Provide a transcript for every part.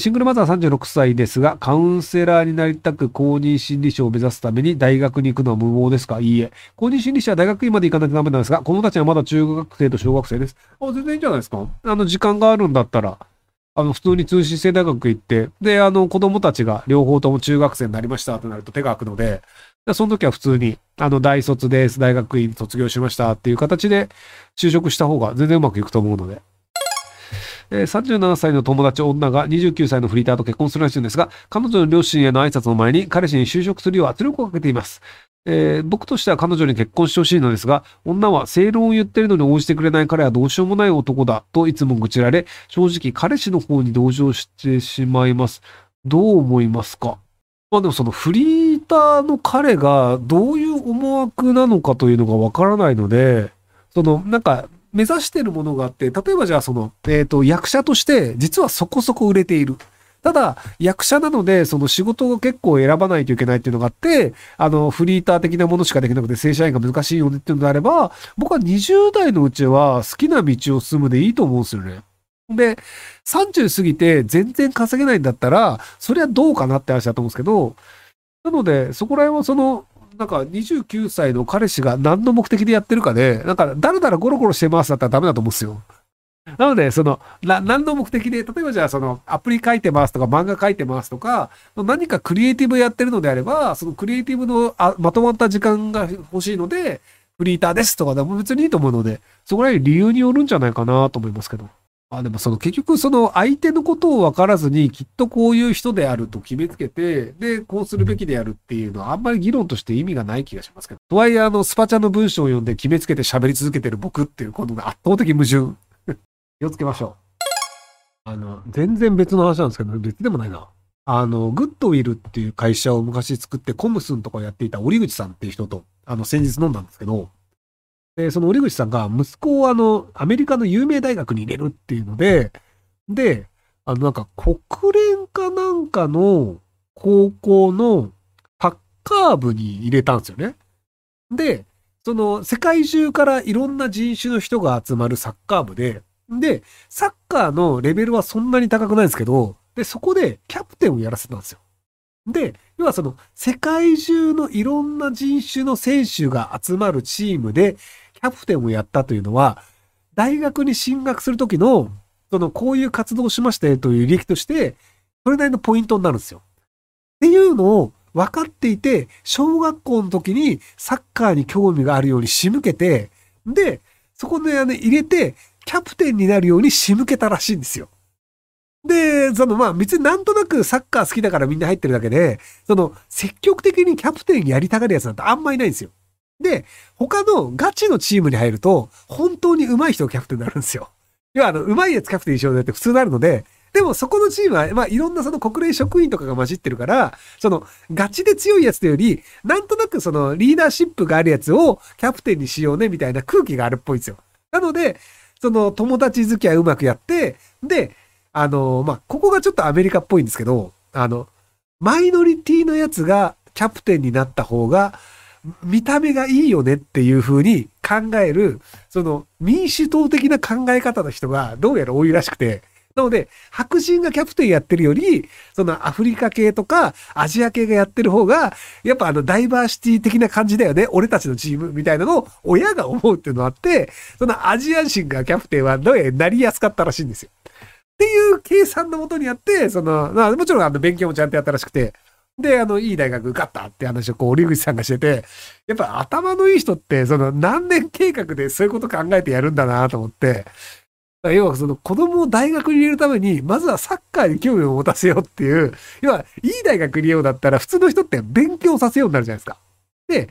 シングルマザー36歳ですが、カウンセラーになりたく公認心理師を目指すために大学に行くのは無謀ですか？いいえ。公認心理師は大学院まで行かないとダメなんですが、子供たちはまだ中学生と小学生です。あ、全然いいんじゃないですかあの、時間があるんだったら、あの、普通に通信制大学行って、で、あの、子供たちが両方とも中学生になりましたとなると手が空くので、その時は普通に、あの、大卒です、大学院卒業しましたっていう形で就職した方が全然うまくいくと思うので。えー、37歳の友達女が29歳のフリーターと結婚するらしいんですが、彼女の両親への挨拶の前に彼氏に就職するよう圧力をかけています。えー、僕としては彼女に結婚してほしいのですが、女は正論を言ってるのに応じてくれない彼はどうしようもない男だといつも愚痴られ、正直彼氏の方に同情してしまいます。どう思いますか？まあでもそのフリーターの彼がどういう思惑なのかというのがわからないので、そのなんか目指してるものがあって、例えばじゃあその、えっ、ー、と、役者として実はそこそこ売れている。ただ、役者なので、その仕事を結構選ばないといけないっていうのがあって、あの、フリーター的なものしかできなくて正社員が難しいよねっていうのであれば、僕は20代のうちは好きな道を進むでいいと思うんですよね。で、30過ぎて全然稼げないんだったら、それはどうかなって話だと思うんですけど、なので、そこら辺はその、なんか29歳の彼氏が何の目的でやってるかで、なんかだらだらゴロゴロしてますだったらダメだと思うんですよ。なので、その、な、何の目的で、例えばじゃあその、アプリ書いてますとか、漫画書いてますとか、何かクリエイティブやってるのであれば、そのクリエイティブのあまとまった時間が欲しいので、フリーターですとかでも別にいいと思うので、そこら辺理由によるんじゃないかなと思いますけど。あ、でもその結局その相手のことを分からずにきっとこういう人であると決めつけて、で、こうするべきであるっていうのはあんまり議論として意味がない気がしますけど。とはいえあのスパチャの文章を読んで決めつけて喋り続けてる僕っていうこの圧倒的矛盾。気をつけましょう。あの、全然別の話なんですけど、別でもないな。あの、グッドウィルっていう会社を昔作ってコムスンとかやっていた折口さんっていう人と、あの、先日飲んだんですけど、で、その折口さんが息子をあの、アメリカの有名大学に入れるっていうので、で、あの、なんか国連かなんかの高校のサッカー部に入れたんですよね。で、その世界中からいろんな人種の人が集まるサッカー部で、で、サッカーのレベルはそんなに高くないんですけど、で、そこでキャプテンをやらせたんですよ。で、要はその世界中のいろんな人種の選手が集まるチームで、キャプテンをやったというのは、大学に進学するときの、その、こういう活動をしましたよという履歴として、それなりのポイントになるんですよ。っていうのを分かっていて、小学校の時にサッカーに興味があるように仕向けて、で、そこで、ね、入れて、キャプテンになるように仕向けたらしいんですよ。で、そのまあ別になんとなくサッカー好きだからみんな入ってるだけで、その積極的にキャプテンやりたがるやつなんてあんまいないんですよ。で、他のガチのチームに入ると、本当に上手い人がキャプテンになるんですよ。要は、あの、上手いやつキャプテンにしようねって普通になるので、でもそこのチームは、まあいろんなその国連職員とかが混じってるから、そのガチで強いやつというより、なんとなくそのリーダーシップがあるやつをキャプテンにしようねみたいな空気があるっぽいんですよ。なので、その友達付き合いうまくやって、で、あの、まあ、ここがちょっとアメリカっぽいんですけど、あの、マイノリティのやつがキャプテンになった方が、見た目がいいよねっていう風に考える、その民主党的な考え方の人がどうやら多いらしくて、なので、白人がキャプテンやってるより、そのアフリカ系とかアジア系がやってる方が、やっぱあのダイバーシティ的な感じだよね。俺たちのチームみたいなのを親が思うっていうのがあって、そのアジア人がキャプテンはどうやらなりやすかったらしいんですよ。っていう計算のもとにあって、その、まあもちろんあの勉強もちゃんとやったらしくて、で、あの、いい大学受かったって話をこう、折口さんがしてて、やっぱ頭のいい人って、その何年計画でそういうこと考えてやるんだなと思って、要はその子供を大学に入れるために、まずはサッカーに興味を持たせようっていう、要は、いい大学に入れようだったら、普通の人って勉強させようになるじゃないですか。で、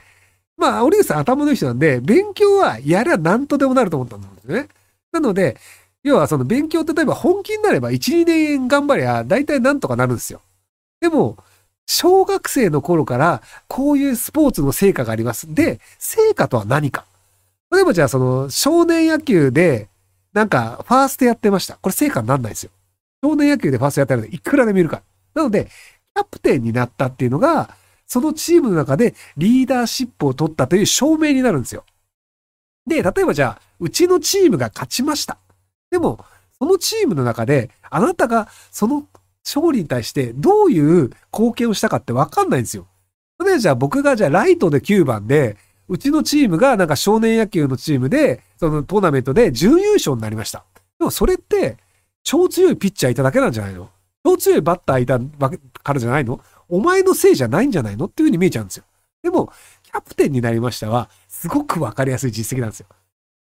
まあ、折口さん頭のいい人なんで、勉強はやれば何とでもなると思ったんですよね。なので、要はその勉強例えば本気になれば1、2年頑張りゃ大体なんとかなるんですよ。でも、小学生の頃からこういうスポーツの成果があります。で、成果とは何か例えばじゃあその少年野球でなんかファーストやってました。これ成果になんないですよ。少年野球でファーストやってたらいくらでもいるか。なので、キャプテンになったっていうのが、そのチームの中でリーダーシップを取ったという証明になるんですよ。で、例えばじゃあ、うちのチームが勝ちました。でも、そのチームの中で、あなたがその勝利に対してどういう貢献をしたかってわかんないんですよ。例えばじゃあ僕がじゃあライトで9番で、うちのチームがなんか少年野球のチームで、そのトーナメントで準優勝になりました。でもそれって、超強いピッチャーいただけなんじゃないの？超強いバッターいたからじゃないの？お前のせいじゃないんじゃないのっていう風に見えちゃうんですよ。でも、キャプテンになりましたは、すごくわかりやすい実績なんですよ。っ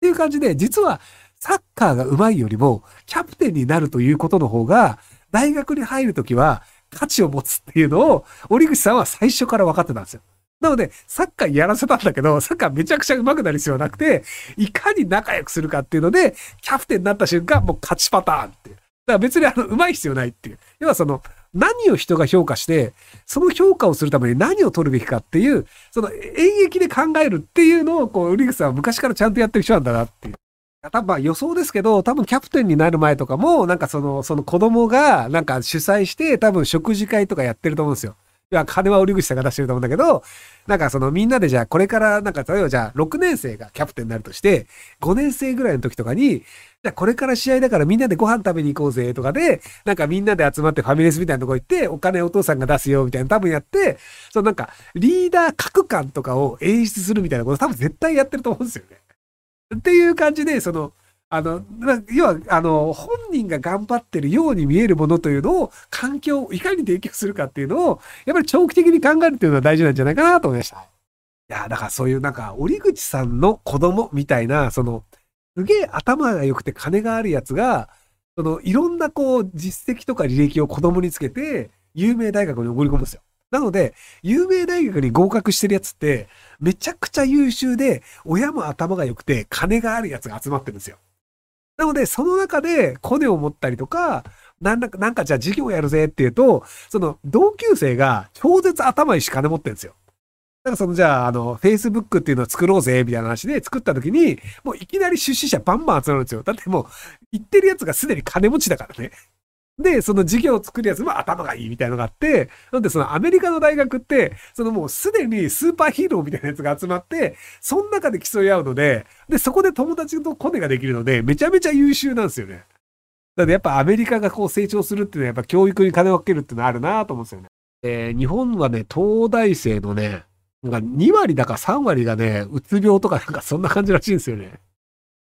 ていう感じで、実はサッカーが上手いよりも、キャプテンになるということの方が、大学に入るときは価値を持つっていうのを、折口さんは最初から分かってたんですよ。なので、サッカーやらせたんだけど、サッカーめちゃくちゃ上手くなる必要はなくて、いかに仲良くするかっていうので、キャプテンになった瞬間、もう勝ちパターンっていう。だから別にあの、上手い必要ないっていう。要はその、何を人が評価して、その評価をするために何を取るべきかっていう、その演劇で考えるっていうのを、こう、ウリグさんは昔からちゃんとやってる人なんだなっていう。多分予想ですけど、多分キャプテンになる前とかも、なんかその、その子供がなんか主催して多分食事会とかやってると思うんですよ。いや、金は折口さんが出してると思うんだけど、なんかそのみんなでじゃあこれからなんか例えばじゃあ6年生がキャプテンになるとして、5年生ぐらいの時とかに、じゃあこれから試合だからみんなでご飯食べに行こうぜとかで、なんかみんなで集まってファミレスみたいなとこ行って、お金お父さんが出すよみたいな多分やって、そのなんかリーダー格感とかを演出するみたいなこと多分絶対やってると思うんですよね。っていう感じで、その、あの、要は、あの、本人が頑張ってるように見えるものというのを、環境をいかに提供するかっていうのを、やっぱり長期的に考えるっていうのは大事なんじゃないかなと思いました。いや、だからそういうなんか、折口さんの子供みたいな、その、すげえ頭が良くて金があるやつが、その、いろんなこう、実績とか履歴を子供につけて、有名大学に送り込むんですよ。なので、有名大学に合格してるやつって、めちゃくちゃ優秀で、親も頭が良くて、金があるやつが集まってるんですよ。なので、その中でコネを持ったりとか、なんか、なんかじゃあ授業やるぜっていうと、その同級生が超絶頭いいし金持ってるんですよ。なんかそのじゃあ、あの、Facebook っていうのを作ろうぜ、みたいな話で作った時に、もういきなり出資者バンバン集まるんですよ。だってもう、言ってるやつがすでに金持ちだからね。で、その授業を作るやつも頭がいいみたいなのがあって、なんでそのアメリカの大学って、そのもうすでにスーパーヒーローみたいなやつが集まって、その中で競い合うので、で、そこで友達とコネができるので、めちゃめちゃ優秀なんですよね。だってやっぱアメリカがこう成長するっていうのはやっぱ教育に金をかけるっていうのはあるなと思うんですよね。えー、日本はね、東大生のね、なんか2割だか3割がね、うつ病とかなんかそんな感じらしいんですよね。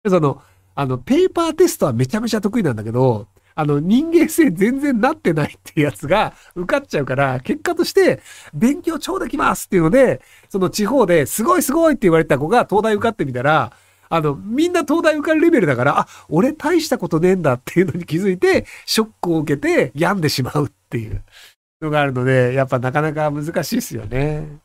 その、あの、ペーパーテストはめちゃめちゃ得意なんだけど、あの、人間性全然なってないっていうやつが受かっちゃうから、結果として、勉強超できますっていうので、その地方ですごいすごいって言われた子が東大受かってみたら、あの、みんな東大受かるレベルだから、あ、俺大したことねえんだっていうのに気づいて、ショックを受けて病んでしまうっていうのがあるので、やっぱなかなか難しいですよね。